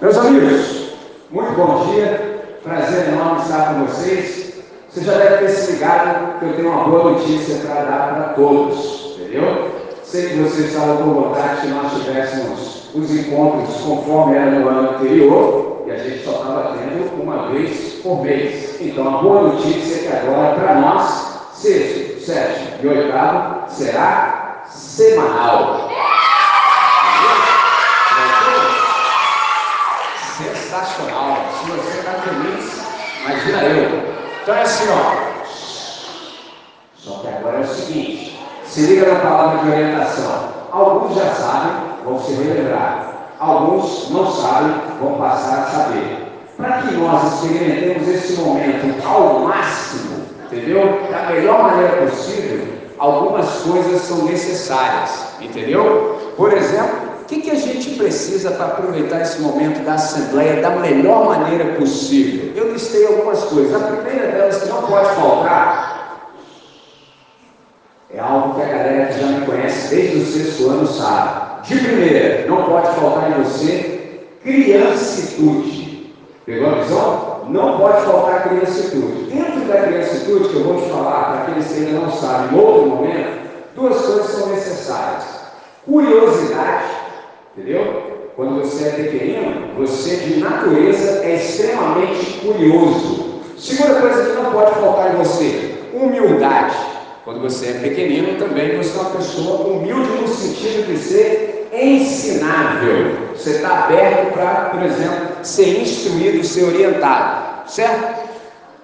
Meus amigos, muito bom dia, prazer enorme estar com vocês. Você já deve ter se ligado que eu tenho uma boa notícia para dar para todos, entendeu? Sei que vocês estavam com vontade que nós tivéssemos os encontros conforme era no ano anterior, e a gente só estava tendo uma vez por mês. Então, a boa notícia é que agora, para nós, sexto, sétimo e oitavo será semanal. Imagina eu. Então é assim, ó. Só que agora é o seguinte: se liga na palavra de orientação. Alguns já sabem, vão se relembrar. Alguns não sabem, vão passar a saber. Para que nós experimentemos esse momento ao máximo, entendeu? Da melhor maneira possível, algumas coisas são necessárias, entendeu? Por exemplo, que, que a gente precisa para aproveitar esse momento da Assembleia da melhor maneira possível? Eu listei algumas coisas. A primeira delas que não pode faltar é algo que a galera que já me conhece desde o sexto ano sabe. De primeira, não pode faltar em você criancitude. Pegou a visão? Não pode faltar criancitude. Dentro da criancitude, que eu vou te falar, para aqueles que ainda não sabem, em outro momento, duas coisas são necessárias: curiosidade Entendeu? Quando você é pequenino, você de natureza é extremamente curioso. Segunda coisa que não pode faltar em você: humildade. Quando você é pequenino, também você é uma pessoa humilde no sentido de ser ensinável. Você está aberto para, por exemplo, ser instruído, ser orientado. Certo?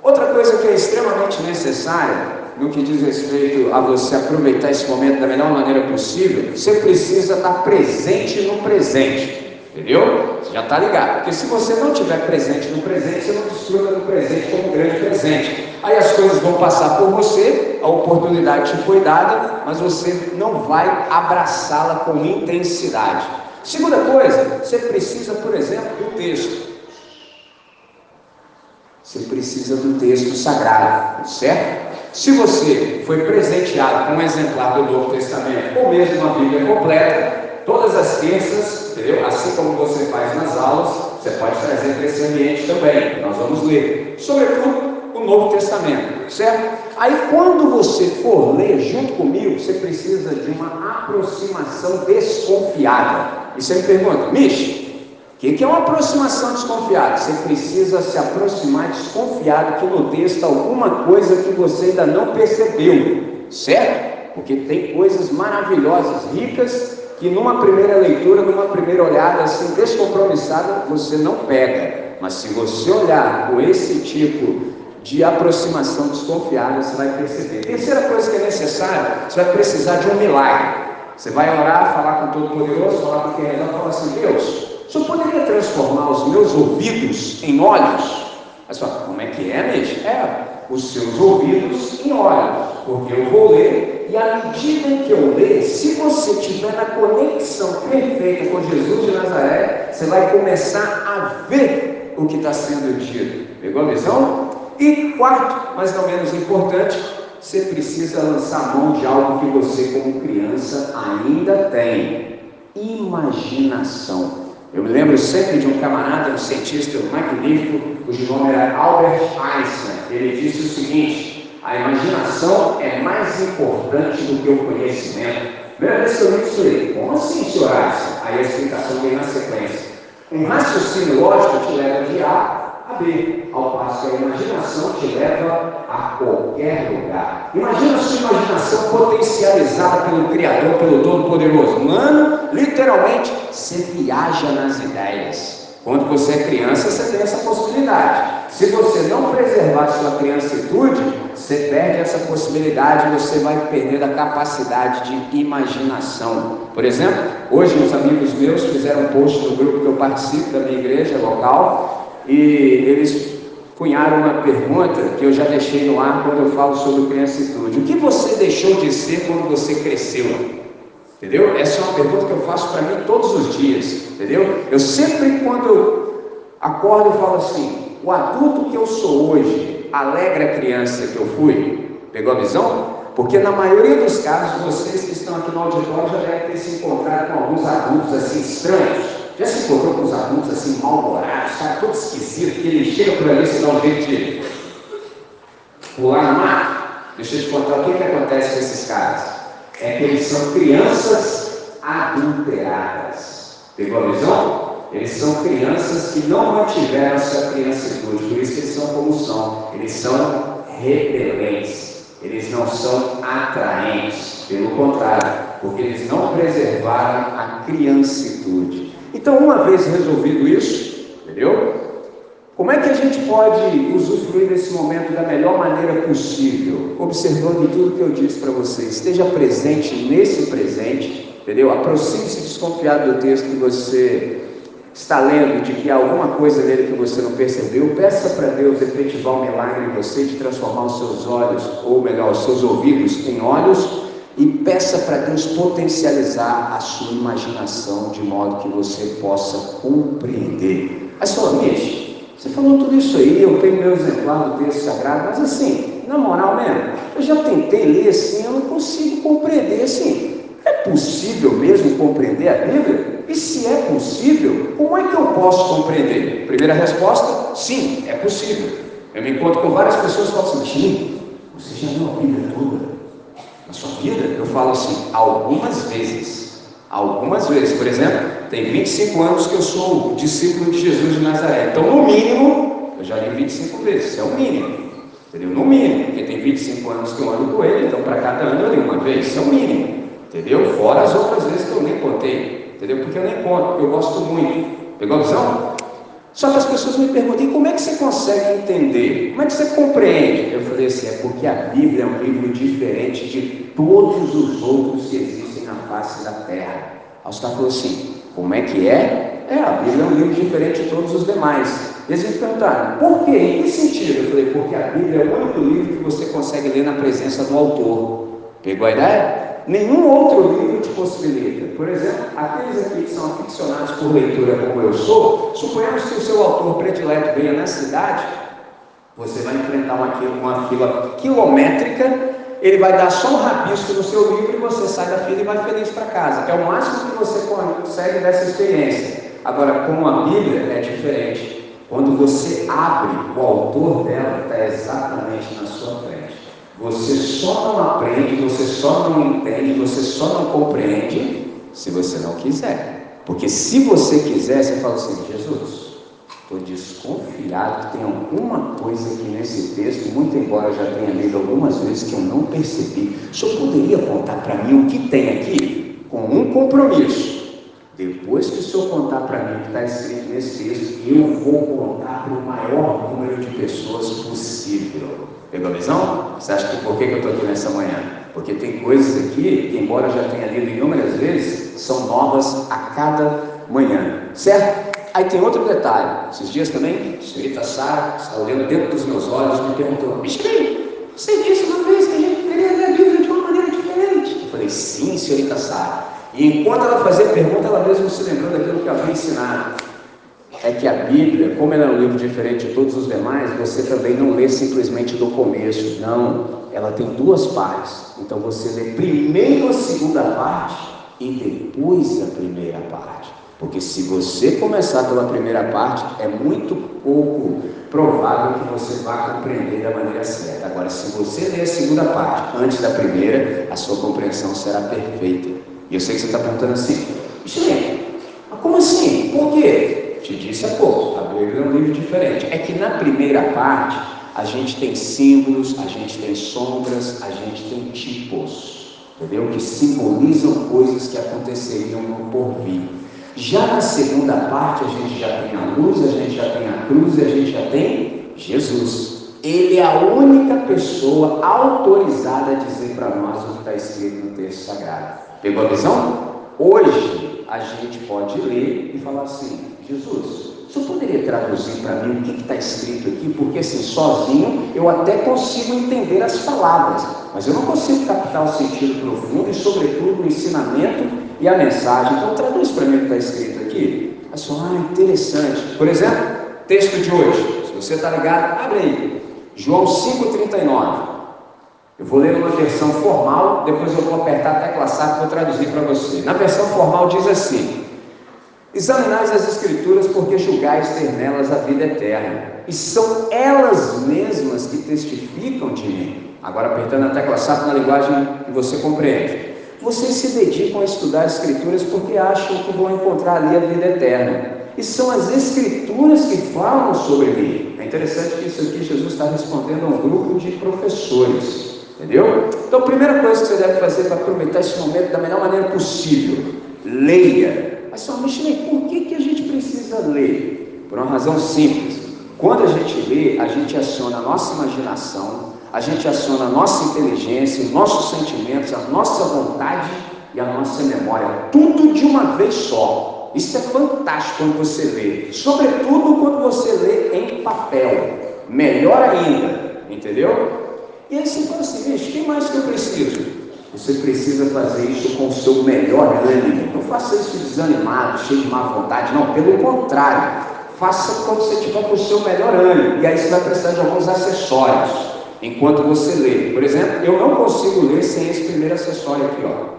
Outra coisa que é extremamente necessária no que diz respeito a você aproveitar esse momento da melhor maneira possível, você precisa estar presente no presente. Entendeu? Você já está ligado. Porque se você não estiver presente no presente, você não desfruta do presente como um grande presente. Aí as coisas vão passar por você, a oportunidade te foi dada, mas você não vai abraçá-la com intensidade. Segunda coisa, você precisa, por exemplo, do texto. Você precisa do texto sagrado, certo? Se você foi presenteado com um exemplar do Novo Testamento ou mesmo uma Bíblia completa, todas as terças, entendeu? Assim como você faz nas aulas, você pode trazer para esse ambiente também. Nós vamos ler, sobretudo, o Novo Testamento, certo? Aí, quando você for ler junto comigo, você precisa de uma aproximação desconfiada. E você me pergunta, Mish, o que, que é uma aproximação desconfiada? Você precisa se aproximar desconfiado que no texto alguma coisa que você ainda não percebeu, certo? Porque tem coisas maravilhosas, ricas, que numa primeira leitura, numa primeira olhada assim descompromissada, você não pega. Mas se você olhar com esse tipo de aproximação desconfiada, você vai perceber. Terceira coisa que é necessária, você vai precisar de um milagre. Você vai orar, falar com o Todo-Poderoso, falar com quem é e falar assim, Deus, o senhor poderia transformar os meus ouvidos em olhos? Mas fala, como é que é, Nete? É, os seus ouvidos em olhos, porque eu vou ler, e à medida em que eu ler, se você tiver na conexão perfeita com Jesus de Nazaré, você vai começar a ver o que está sendo dito. Pegou a visão? E quarto, mas não menos importante, você precisa lançar mão de algo que você, como criança, ainda tem: imaginação. Eu me lembro sempre de um camarada, um cientista magnífico, cujo nome era Albert Einstein. Ele disse o seguinte: a imaginação é mais importante do que o conhecimento. Primeira vez que eu li isso, eu como assim, senhor Einstein? Aí a explicação vem na sequência. Um raciocínio lógico te leva de a B, ao passo que a imaginação te leva a qualquer lugar. Imagina a sua imaginação potencializada pelo Criador, pelo Todo-Poderoso. Mano, literalmente, você viaja nas ideias. Quando você é criança, você tem essa possibilidade. Se você não preservar sua criancitude, você perde essa possibilidade, você vai perder a capacidade de imaginação. Por exemplo, hoje uns amigos meus fizeram um post no grupo que eu participo da minha igreja local, e eles cunharam uma pergunta que eu já deixei no ar quando eu falo sobre criancitude. O que você deixou de ser quando você cresceu? Entendeu? Essa é uma pergunta que eu faço para mim todos os dias. Entendeu? Eu sempre, quando acordo, eu falo assim: o adulto que eu sou hoje alegra a criança que eu fui? Pegou a visão? Porque na maioria dos casos, vocês que estão aqui no auditório já devem ter se encontrado com alguns adultos assim estranhos. Já se encontrou com assim, mal-humorados, cara todo esquisito, que ele chega por ali e dá um jeito de pular no mar. Deixa eu te contar o que, que acontece com esses caras. É que eles são crianças adulteradas. Pegou a visão? Eles são crianças que não mantiveram sua criancitude, por isso que eles são como são. Eles são repelentes, eles não são atraentes, pelo contrário, porque eles não preservaram a criancitude. Então, uma vez resolvido isso, entendeu? Como é que a gente pode usufruir desse momento da melhor maneira possível? Observando tudo que eu disse para vocês. Esteja presente nesse presente, entendeu? Aproxime-se desconfiado do texto que você está lendo, de que há alguma coisa nele que você não percebeu. Peça para Deus efetivar um milagre em você, de transformar os seus olhos, ou melhor, os seus ouvidos em olhos. E peça para Deus potencializar a sua imaginação de modo que você possa compreender. Aí você fala, você falou tudo isso aí, eu tenho meu exemplar do texto sagrado, mas assim, na moral mesmo, eu já tentei ler assim, eu não consigo compreender assim. É possível mesmo compreender a Bíblia? E se é possível, como é que eu posso compreender? Primeira resposta: sim, é possível. Eu me encontro com várias pessoas que falam assim, você já leu a Bíblia toda? Vida? Eu falo assim, algumas vezes. Algumas vezes, por exemplo, tem 25 anos que eu sou discípulo de Jesus de Nazaré. Então, no mínimo, eu já li 25 vezes, isso é o mínimo. Entendeu? No mínimo, porque tem 25 anos que eu ando com ele, então para cada ano eu li uma vez, isso é o mínimo. Entendeu? Fora as outras vezes que eu nem contei. Entendeu? Porque eu nem conto, porque eu gosto muito. Pegou a visão? Só que as pessoas me perguntam, como é que você consegue entender? Como é que você compreende? Eu falei assim, é porque a Bíblia é um livro diferente de todos os outros que existem na face da terra. Aí os caras assim: como é que é? É, a Bíblia é um livro diferente de todos os demais. E eles me perguntaram, por quê? Em que sentido? Eu falei, porque a Bíblia é o único livro que você consegue ler na presença do autor. Pegou a ideia? Nenhum outro livro te possibilita. Por exemplo, aqueles aqui que são aficionados por leitura como eu sou, suponhamos que o seu autor predileto venha na cidade, você vai enfrentar uma, uma fila quilométrica ele vai dar só um rabisco no seu livro e você sai da fila e vai feliz para casa, é o máximo que você consegue dessa experiência. Agora, com a Bíblia é diferente. Quando você abre, o autor dela está exatamente na sua frente. Você só não aprende, você só não entende, você só não compreende se você não quiser. Porque se você quiser, você fala assim, Jesus, Estou desconfiado que tem alguma coisa aqui nesse texto, muito embora eu já tenha lido algumas vezes que eu não percebi. O senhor poderia contar para mim o que tem aqui? Com um compromisso. Depois que o senhor contar para mim o que está escrito nesse texto, eu vou contar para o maior número de pessoas possível. Pegou a visão? Você acha que por que, eu estou aqui nessa manhã? Porque tem coisas aqui que, embora eu já tenha lido inúmeras vezes, são novas a cada manhã. Certo? Aí tem outro detalhe. Esses dias também, a senhorita Sara está olhando dentro dos meus olhos e me perguntou: Michelin, você disse uma vez que a gente deveria ler Bíblia de uma maneira diferente. Eu falei: Sim, senhorita Sara. E enquanto ela fazia a pergunta, ela mesmo se lembrou daquilo que havia ensinado. É que a Bíblia, como ela é um livro diferente de todos os demais, você também não lê simplesmente do começo. Não, ela tem duas partes. Então você lê primeiro a segunda parte e depois a primeira parte. Porque se você começar pela primeira parte, é muito pouco provável que você vá compreender da maneira certa. Agora, se você ler a segunda parte antes da primeira, a sua compreensão será perfeita. E eu sei que você está perguntando assim, gente, mas como assim? Por quê? Te disse há pouco, a Bíblia é um livro diferente. É que na primeira parte, a gente tem símbolos, a gente tem sombras, a gente tem tipos, entendeu? Que simbolizam coisas que aconteceriam no porvir. Já na segunda parte, a gente já tem a luz, a gente já tem a cruz e a gente já tem Jesus. Ele é a única pessoa autorizada a dizer para nós o que está escrito no texto sagrado. Pegou a visão? Hoje a gente pode ler e falar assim: Jesus, senhor poderia traduzir para mim o que está escrito aqui? Porque assim, sozinho eu até consigo entender as palavras, mas eu não consigo captar o sentido profundo e, sobretudo, o ensinamento e a mensagem. Então traduz para mim o que está escrito aqui. Aí só, ah, interessante. Por exemplo, texto de hoje. Se você está ligado, abre aí. João 5,39. Eu vou ler uma versão formal, depois eu vou apertar a tecla SAP vou traduzir para você. Na versão formal diz assim: Examinais as Escrituras, porque julgais ter nelas a vida eterna, e são elas mesmas que testificam de mim. Agora, apertando a tecla SAP na linguagem que você compreende. Vocês se dedicam a estudar as Escrituras porque acham que vão encontrar ali a vida eterna. E são as Escrituras que falam sobre mim. É interessante que isso aqui Jesus está respondendo a um grupo de professores. Entendeu? Então, a primeira coisa que você deve fazer para aproveitar esse momento da melhor maneira possível, leia. Mas só, Michelin, por que, que a gente precisa ler? Por uma razão simples. Quando a gente lê, a gente aciona a nossa imaginação, a gente aciona a nossa inteligência, os nossos sentimentos, a nossa vontade e a nossa memória, tudo de uma vez só. Isso é fantástico quando você lê, sobretudo quando você lê em papel. Melhor ainda, entendeu? E aí você fala assim, bicho, quem mais que eu preciso? Você precisa fazer isso com o seu melhor ânimo. Não faça isso desanimado, cheio de má vontade. Não, pelo contrário. Faça quando você tiver com o seu melhor ânimo. E aí você vai precisar de alguns acessórios enquanto você lê. Por exemplo, eu não consigo ler sem esse primeiro acessório aqui, ó.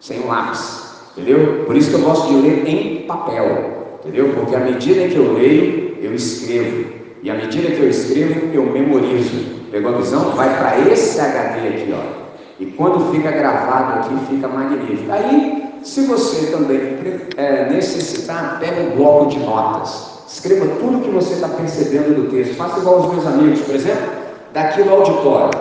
Sem um lápis. Entendeu? Por isso que eu gosto de ler em papel. Entendeu? Porque à medida que eu leio, eu escrevo. E à medida que eu escrevo, eu memorizo. Pegou a visão? Vai para esse HD aqui, ó. E quando fica gravado aqui, fica magnífico. Aí, se você também é, necessitar, pega um bloco de notas. Escreva tudo que você está percebendo do texto. Faça igual os meus amigos, por exemplo, daqui no auditório.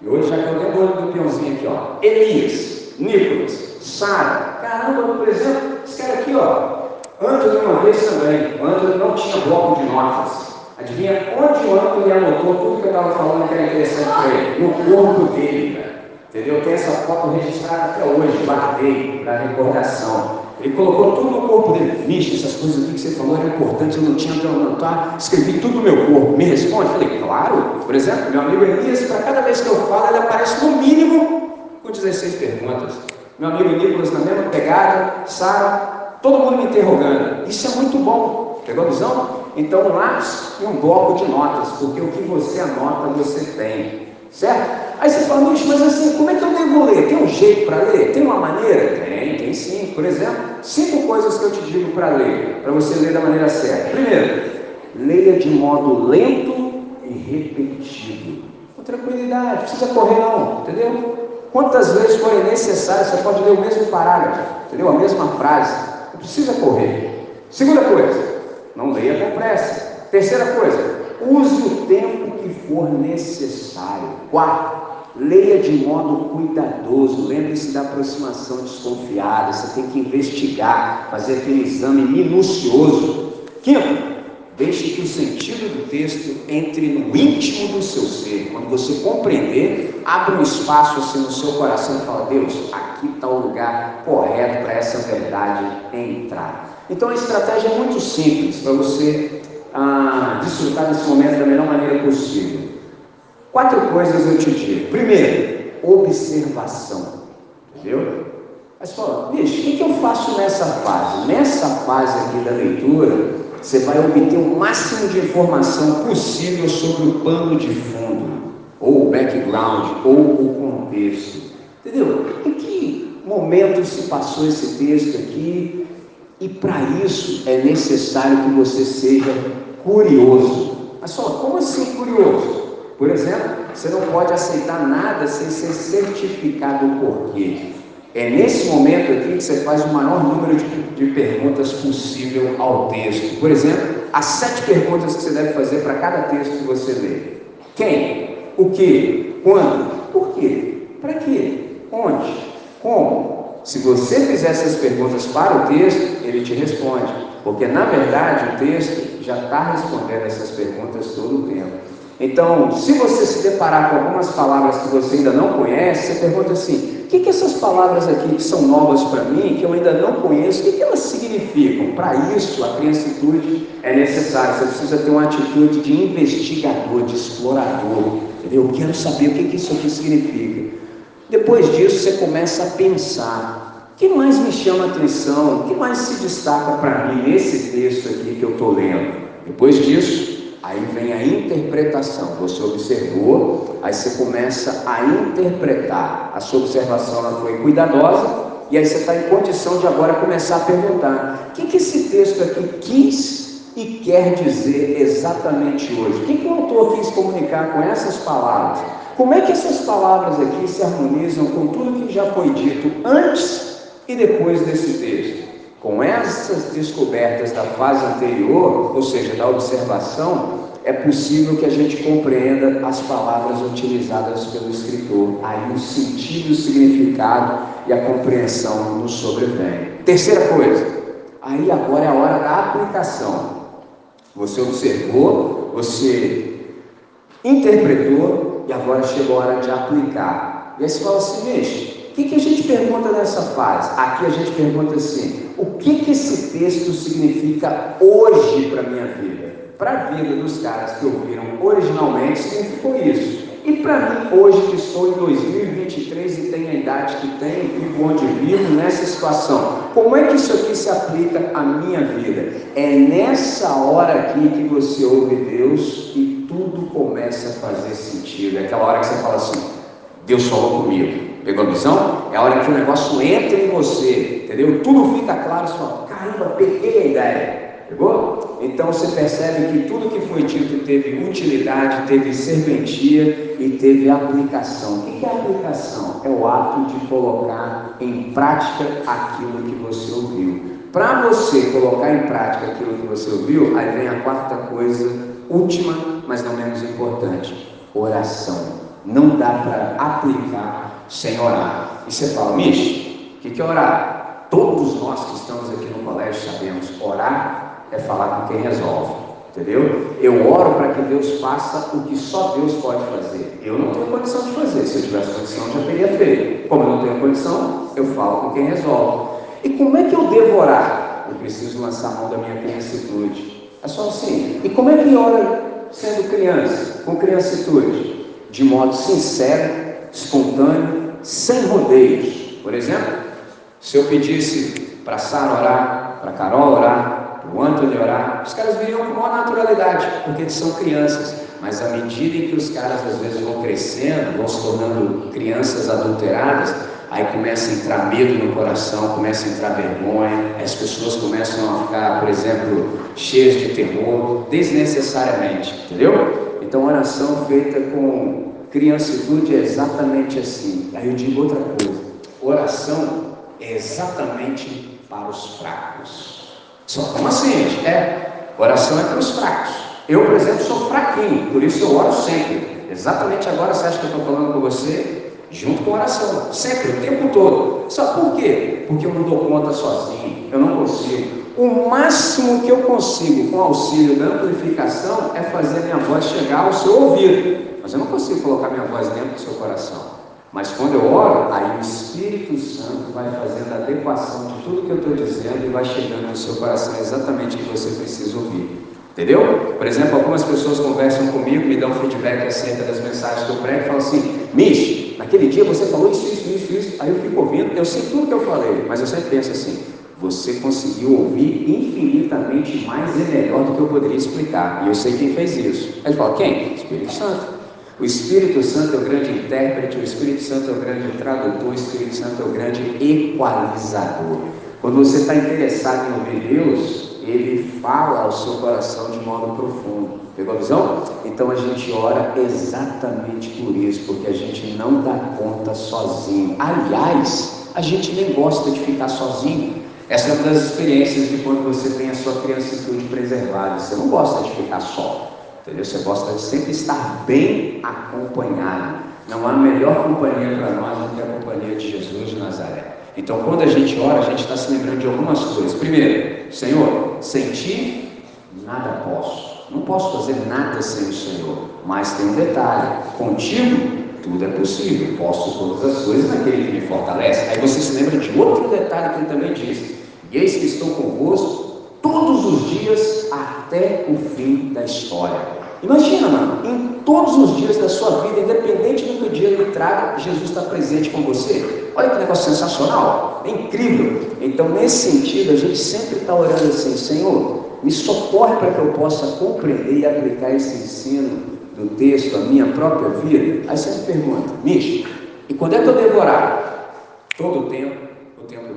E hoje já que eu lembro do peãozinho aqui, ó. Elias, Nicolas, Sara. Caramba, por exemplo, esse cara aqui, ó. Antes uma vez também, Antes não tinha bloco de notas. Adivinha onde o Antônio anotou tudo que eu estava falando que era interessante para ele? No corpo dele, cara. Entendeu? Tem essa foto registrada até hoje, guardei para recordação. Ele colocou tudo no corpo dele. Vixe, essas coisas aqui que você falou eram importantes, eu não tinha onde anotar. Escrevi tudo no meu corpo. Me responde? Falei, claro. Por exemplo, meu amigo Elias, para cada vez que eu falo, ele aparece no mínimo com 16 perguntas. Meu amigo Nicolas na mesma pegada, Sara, todo mundo me interrogando. Isso é muito bom. Pegou a visão? Então, um lápis e um bloco de notas, porque o que você anota, você tem. Certo? Aí você fala, mas assim, como é que eu devo ler? Tem um jeito para ler? Tem uma maneira? Tem, tem sim. Por exemplo, cinco coisas que eu te digo para ler, para você ler da maneira certa. Primeiro, leia de modo lento e repetitivo. Com tranquilidade, não precisa correr não, entendeu? Quantas vezes forem necessário, você pode ler o mesmo parágrafo, entendeu? A mesma frase. Não precisa correr. Segunda coisa, não leia com pressa. Terceira coisa, use o tempo que for necessário. Quarto, leia de modo cuidadoso. Lembre-se da aproximação desconfiada. Você tem que investigar, fazer aquele exame minucioso. Quinto, deixe que o sentido do texto entre no íntimo do seu ser. Quando você compreender, abra um espaço assim no seu coração e fala: Deus, aqui está o lugar correto para essa verdade entrar. Então a estratégia é muito simples para você ah, desfrutar desse momento da melhor maneira possível. Quatro coisas eu te digo. Primeiro, observação. Entendeu? Mas fala, bicho, o que, que eu faço nessa fase? Nessa fase aqui da leitura, você vai obter o máximo de informação possível sobre o pano de fundo, ou o background, ou o contexto. Entendeu? Em que momento se passou esse texto aqui? E para isso é necessário que você seja curioso. Mas só, como assim curioso? Por exemplo, você não pode aceitar nada sem ser certificado por quê. É nesse momento aqui que você faz o maior número de, de perguntas possível ao texto. Por exemplo, as sete perguntas que você deve fazer para cada texto que você lê. Quem? O que? Quando? Por quê? Para quê? Onde? Como? Se você fizer essas perguntas para o texto, ele te responde, porque na verdade o texto já está respondendo essas perguntas todo o tempo. Então, se você se deparar com algumas palavras que você ainda não conhece, você pergunta assim: o que, que essas palavras aqui que são novas para mim, que eu ainda não conheço, o que, que elas significam? Para isso, a criancitude é necessária. Você precisa ter uma atitude de investigador, de explorador. Entendeu? Eu quero saber o que, que isso aqui significa. Depois disso, você começa a pensar: o que mais me chama a atenção? O que mais se destaca para mim nesse texto aqui que eu estou lendo? Depois disso, aí vem a interpretação. Você observou, aí você começa a interpretar. A sua observação ela foi cuidadosa, E aí você está em condição de agora começar a perguntar: o que, que esse texto aqui quis e quer dizer exatamente hoje? O que, que o autor quis comunicar com essas palavras? Como é que essas palavras aqui se harmonizam com tudo que já foi dito antes e depois desse texto? Com essas descobertas da fase anterior, ou seja, da observação, é possível que a gente compreenda as palavras utilizadas pelo escritor. Aí o sentido, o significado e a compreensão nos sobrevém. Terceira coisa, aí agora é a hora da aplicação. Você observou, você interpretou e agora chegou a hora de aplicar. E aí você fala assim, gente, o que, que a gente pergunta nessa fase? Aqui a gente pergunta assim: o que, que esse texto significa hoje para a minha vida? Para a vida dos caras que ouviram originalmente, significou isso. E para mim, hoje que estou em 2023 e tenho a idade que tenho, vivo onde vivo, nessa situação, como é que isso aqui se aplica à minha vida? É nessa hora aqui que você ouve Deus e tudo começa a fazer sentido. É aquela hora que você fala assim: Deus falou comigo. Pegou a visão? É a hora que o negócio entra em você, entendeu? Tudo fica claro, você fala: caramba, peguei a ideia. Pegou? Então você percebe que tudo que foi dito teve utilidade, teve serventia e teve aplicação. O que é aplicação? É o ato de colocar em prática aquilo que você ouviu. Para você colocar em prática aquilo que você ouviu, aí vem a quarta coisa, última, mas não menos importante: oração. Não dá para aplicar sem orar. E você fala, Mish, o que é orar? Todos nós que estamos aqui no colégio sabemos, orar é falar com quem resolve. Entendeu? Eu oro para que Deus faça o que só Deus pode fazer. Eu não tenho condição de fazer. Se eu tivesse condição, já teria feito. Como eu não tenho condição, eu falo com quem resolve. E como é que eu devo orar? Eu preciso lançar a mão da minha criancitude. É só assim. E como é que ora sendo criança? Com criancitude? De modo sincero, espontâneo, sem rodeios. Por exemplo, se eu pedisse para Sara orar, para Carol orar, o Anthony orar, os caras viriam com maior naturalidade, porque eles são crianças. Mas à medida em que os caras às vezes vão crescendo, vão se tornando crianças adulteradas, aí começa a entrar medo no coração, começa a entrar vergonha, as pessoas começam a ficar, por exemplo, cheias de temor, desnecessariamente, entendeu? Então, oração feita com criancitude é exatamente assim. Aí eu digo outra coisa: oração é exatamente para os fracos. Só como assim? É, oração é para os fracos. Eu, por exemplo, sou fraquinho, por isso eu oro sempre. Exatamente agora você acha que eu estou falando com você? Junto com oração, sempre, o tempo todo. Só por quê? Porque eu não dou conta sozinho, eu não consigo. O máximo que eu consigo com auxílio da amplificação é fazer minha voz chegar ao seu ouvido. Mas eu não consigo colocar minha voz dentro do seu coração. Mas quando eu oro, aí o Espírito Santo vai fazendo a adequação de tudo que eu estou dizendo e vai chegando no seu coração exatamente o que você precisa ouvir. Entendeu? Por exemplo, algumas pessoas conversam comigo, me dão feedback acerca das mensagens que eu prego e falam assim: Mish, naquele dia você falou isso, isso, isso, isso. Aí eu fico ouvindo, eu sei tudo que eu falei, mas eu sempre penso assim: você conseguiu ouvir infinitamente mais e melhor do que eu poderia explicar. E eu sei quem fez isso. Aí ele fala: quem? Espírito Santo. O Espírito Santo é o grande intérprete, o Espírito Santo é o grande tradutor, o Espírito Santo é o grande equalizador. Quando você está interessado em ouvir Deus, ele fala ao seu coração de modo profundo. Pegou a visão? Então a gente ora exatamente por isso, porque a gente não dá conta sozinho. Aliás, a gente nem gosta de ficar sozinho. Essa é uma das experiências de quando você tem a sua criancitude preservada. Você não gosta de ficar só. Entendeu? Você gosta de sempre estar bem acompanhado. Não há melhor companhia para nós do que a companhia de Jesus de Nazaré. Então, quando a gente ora, a gente está se lembrando de algumas coisas. Primeiro, Senhor, sem ti nada posso. Não posso fazer nada sem o Senhor. Mas tem um detalhe: contigo tudo é possível. Posso todas as coisas naquele que me fortalece. Aí você se lembra de outro detalhe que ele também diz: Eis que estou convosco todos os dias até o fim da história. Imagina, mano, em todos os dias da sua vida, independente do que o dia lhe traga, Jesus está presente com você. Olha que negócio sensacional, é incrível. Então, nesse sentido, a gente sempre está orando assim: Senhor, me socorre para que eu possa compreender e aplicar esse ensino do texto à minha própria vida. Aí você me pergunta, Micho, e quando é que eu devo orar? Todo o tempo, o tempo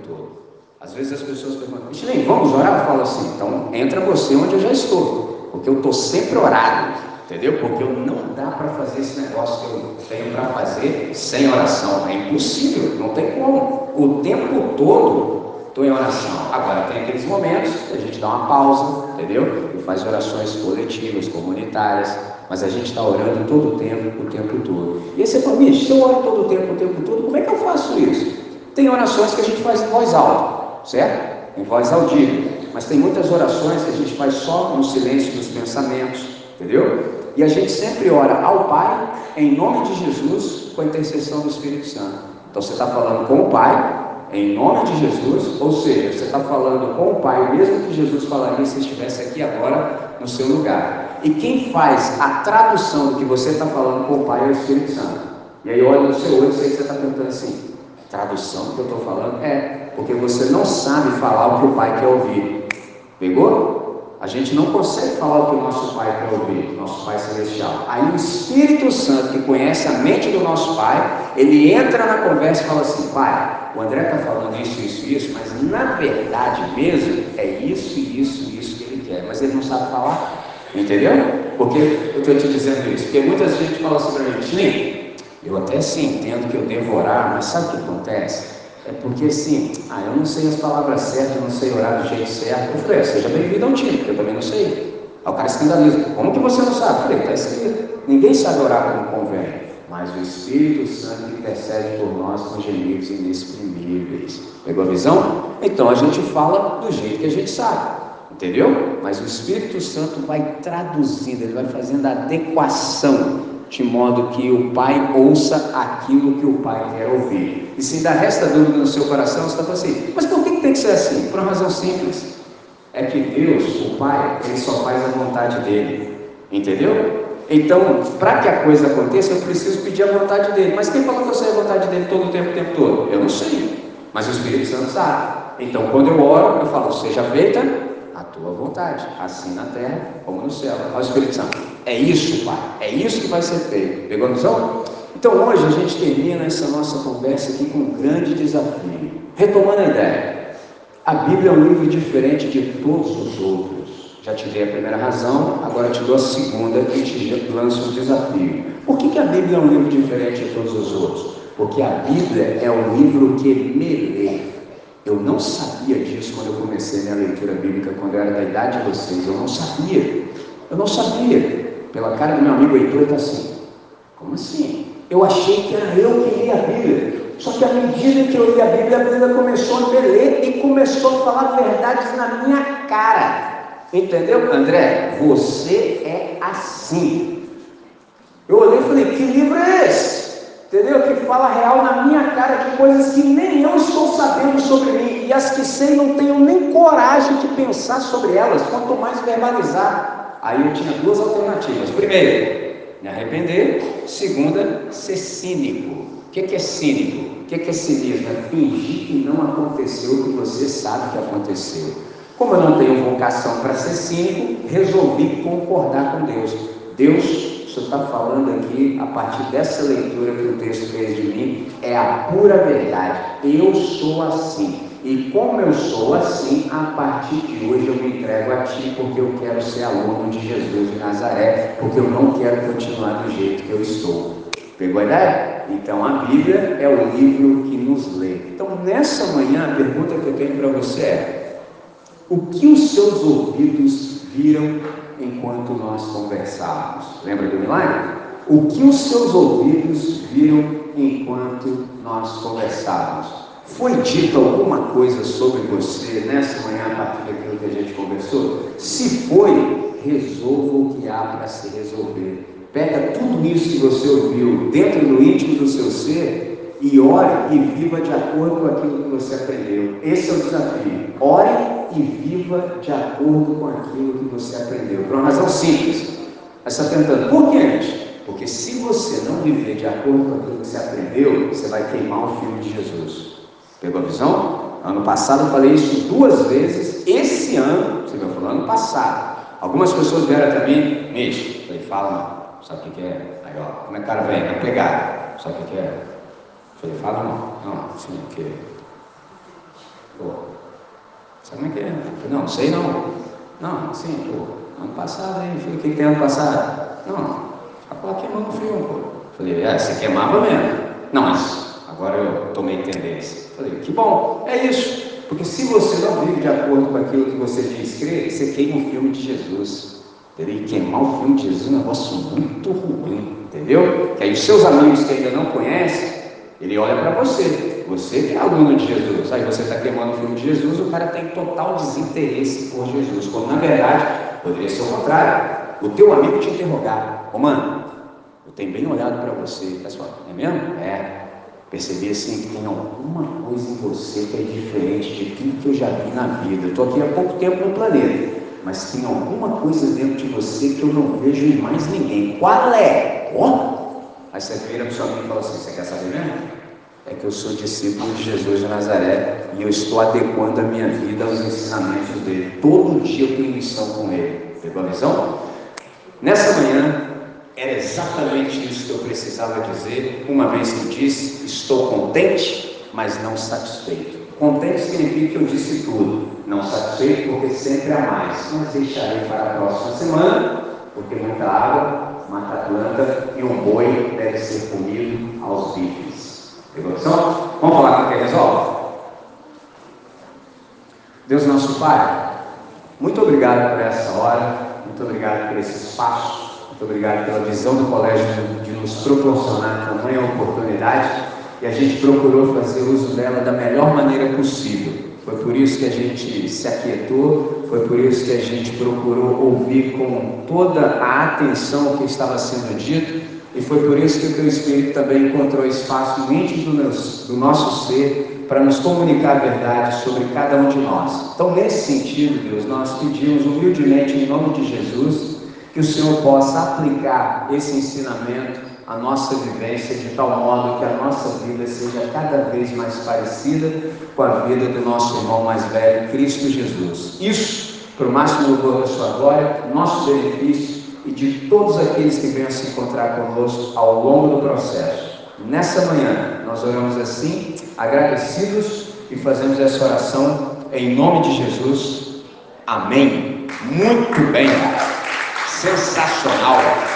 Às vezes as pessoas perguntam, Michelin, vamos orar? Eu falo assim, então entra você onde eu já estou, porque eu estou sempre orado, entendeu? Porque eu não dá para fazer esse negócio que eu tenho para fazer sem oração, é impossível, não tem como. O tempo todo estou em oração. Agora tem aqueles momentos que a gente dá uma pausa, entendeu? E faz orações coletivas, comunitárias, mas a gente está orando todo o tempo, o tempo todo. E aí você fala, se eu oro todo o tempo, o tempo todo, como é que eu faço isso? Tem orações que a gente faz em voz alta, certo? Em voz audível. Mas tem muitas orações que a gente faz só no silêncio dos pensamentos, entendeu? E a gente sempre ora ao Pai, em nome de Jesus, com a intercessão do Espírito Santo. Então você está falando com o Pai, em nome de Jesus, ou seja, você está falando com o Pai, mesmo que Jesus falaria se estivesse aqui agora no seu lugar. E quem faz a tradução do que você está falando com o Pai é o Espírito Santo. E aí olha no seu olho e você está perguntando assim, tradução que eu estou falando? É, porque você não sabe falar o que o Pai quer ouvir. Pegou? A gente não consegue falar o que o nosso Pai quer ouvir, nosso Pai Celestial. Aí o Espírito Santo, que conhece a mente do nosso Pai, ele entra na conversa e fala assim: Pai, o André está falando isso, isso, isso, mas na verdade mesmo é isso, isso, isso que ele quer, mas ele não sabe falar. Entendeu? Porque eu estou te dizendo isso? Porque muitas gente fala assim para mim, eu até sim entendo que eu devo orar, mas sabe o que acontece? É porque assim, ah, eu não sei as palavras certas, eu não sei orar do jeito certo. Eu falei, é, seja bem-vindo ao time, porque eu também não sei. Aí o cara escandaliza, como que você não sabe? Eu falei, está escrito. Ninguém sabe orar como convém, mas o Espírito Santo intercede por nós com gemidos inexprimíveis. Pegou a visão? Então a gente fala do jeito que a gente sabe. Entendeu? Mas o Espírito Santo vai traduzindo, ele vai fazendo adequação de modo que o Pai ouça aquilo que o Pai quer ouvir. E se ainda resta dúvida no seu coração, você está falando assim, mas por que tem que ser assim? Por uma razão simples. É que Deus, o Pai, ele só faz a vontade dele. Entendeu? Então, para que a coisa aconteça, eu preciso pedir a vontade dele. Mas quem falou que eu sei a vontade dele todo o tempo, o tempo todo? Eu não sei. Mas o Espírito Santo sabe. Então, quando eu oro, eu falo, seja feita tua vontade, assim na terra como no céu. Olha o Espírito Santo. É isso, Pai. É isso que vai ser feito. Pegou a visão? Então hoje a gente termina essa nossa conversa aqui com um grande desafio. Retomando a ideia. A Bíblia é um livro diferente de todos os outros. Já te dei a primeira razão, agora te dou a segunda e te lanço um desafio. Por que, que a Bíblia é um livro diferente de todos os outros? Porque a Bíblia é um livro que me lê. Eu não sabia comecei minha leitura bíblica, quando eu era da idade de vocês. Eu não sabia. Eu não sabia. Pela cara do meu amigo Heitor, está assim. Como assim? Eu achei que era eu que lia a Bíblia. Só que à medida que eu li a Bíblia, a Bíblia começou a me ler e começou a falar verdades na minha cara. Entendeu, André? Você é assim. Eu olhei e falei: que livro é esse? Entendeu? Que fala real na minha cara de coisas que nem eu estou sabendo sobre mim, e as que sei não tenho nem coragem de pensar sobre elas, quanto mais verbalizar. Aí eu tinha duas alternativas: primeiro, me arrepender, segunda, ser cínico. O que é cínico? O que é cinismo? É fingir que não aconteceu o que você sabe que aconteceu. Como eu não tenho vocação para ser cínico, resolvi concordar com Deus. Deus senhor está falando aqui, a partir dessa leitura que o texto fez de mim, é a pura verdade. Eu sou assim. E como eu sou assim, a partir de hoje eu me entrego a Ti, porque eu quero ser aluno de Jesus de Nazaré, porque eu não quero continuar do jeito que eu estou. Pegou a ideia? Então a Bíblia é o livro que nos lê. Então nessa manhã a pergunta que eu tenho para você é: o que os seus ouvidos viram enquanto nós conversávamos. Lembra do milagre? O que os seus ouvidos viram enquanto nós conversávamos? Foi dito alguma coisa sobre você nessa manhã a partir daquilo que a gente conversou? Se foi, resolva o que há para se resolver. Pega tudo isso que você ouviu dentro do íntimo do seu ser e ore e viva de acordo com aquilo que você aprendeu. Esse é o desafio. Ore e viva de acordo com aquilo que você aprendeu. Por uma razão simples. Mas está tentando. Por quê, gente? Porque se você não viver de acordo com aquilo que você aprendeu, você vai queimar o filme de Jesus. Pegou a visão? Ano passado eu falei isso duas vezes. Esse ano, você vai falar ano passado. Algumas pessoas vieram até mim, Mitch, falei, fala, não. Sabe o que é? Aí, ó, como é que o cara vem? Vai pegar. Sabe o que é? Falei, fala, não. Não, sim, o que? Pô, Sabe como é que é? Não, sei não. Não, sim, pô, ano passado aí, falei, o que, que tem ano passado? Não, a placa queimou no filme, pô. Falei, é, você queimava mesmo. Não, mas agora eu tomei tendência. Falei, que bom, é isso. Porque se você não vive de acordo com aquilo que você diz crer, você queima o filme de Jesus. Entendeu? E queimar o filme de Jesus é um negócio muito ruim, entendeu? Que aí os seus amigos que ainda não conhecem, ele olha para você. Você é aluno de Jesus. Aí você está queimando o filme de Jesus, o cara tem total desinteresse por Jesus. Quando na verdade poderia ser o contrário. O teu amigo te interrogar, ô mano, eu tenho bem olhado para você, pessoal, é mesmo? É. Percebi assim que tem alguma coisa em você que é diferente de tudo que eu já vi na vida. Eu estou aqui há pouco tempo no planeta, mas tem alguma coisa dentro de você que eu não vejo em mais ninguém. Qual é? Oh. Aí você vira para o seu amigo e fala assim: Você quer saber mesmo? É que eu sou discípulo de Jesus de Nazaré e eu estou adequando a minha vida aos ensinamentos dele. Todo dia eu tenho missão com ele. Pegou a visão? Nessa manhã, era exatamente isso que eu precisava dizer, uma vez que disse: estou contente, mas não satisfeito. Contente significa que eu disse tudo, não satisfeito porque sempre há mais, mas deixarei para a próxima semana, porque muita água mata planta e um boi deve ser comido aos bifes. Evolução? Vamos falar com quem resolve? Deus nosso Pai, muito obrigado por essa hora, muito obrigado por esse espaço, muito obrigado pela visão do colégio de nos proporcionar tamanha oportunidade e a gente procurou fazer uso dela da melhor maneira possível. Foi por isso que a gente se aquietou, foi por isso que a gente procurou ouvir com toda a atenção o que estava sendo dito e foi por isso que o teu Espírito também encontrou espaço no íntimo do, do nosso ser para nos comunicar a verdade sobre cada um de nós. Então, nesse sentido, Deus, nós pedimos humildemente, em nome de Jesus, que o Senhor possa aplicar esse ensinamento à nossa vivência de tal modo que a nossa vida seja cada vez mais parecida com a vida do nosso irmão mais velho, Cristo Jesus. Isso, para o máximo louvor da sua glória, nosso benefício e de todos aqueles que venham se encontrar conosco ao longo do processo. Nessa manhã, nós oramos assim, agradecidos e fazemos essa oração em nome de Jesus. Amém. Muito bem. Sensacional.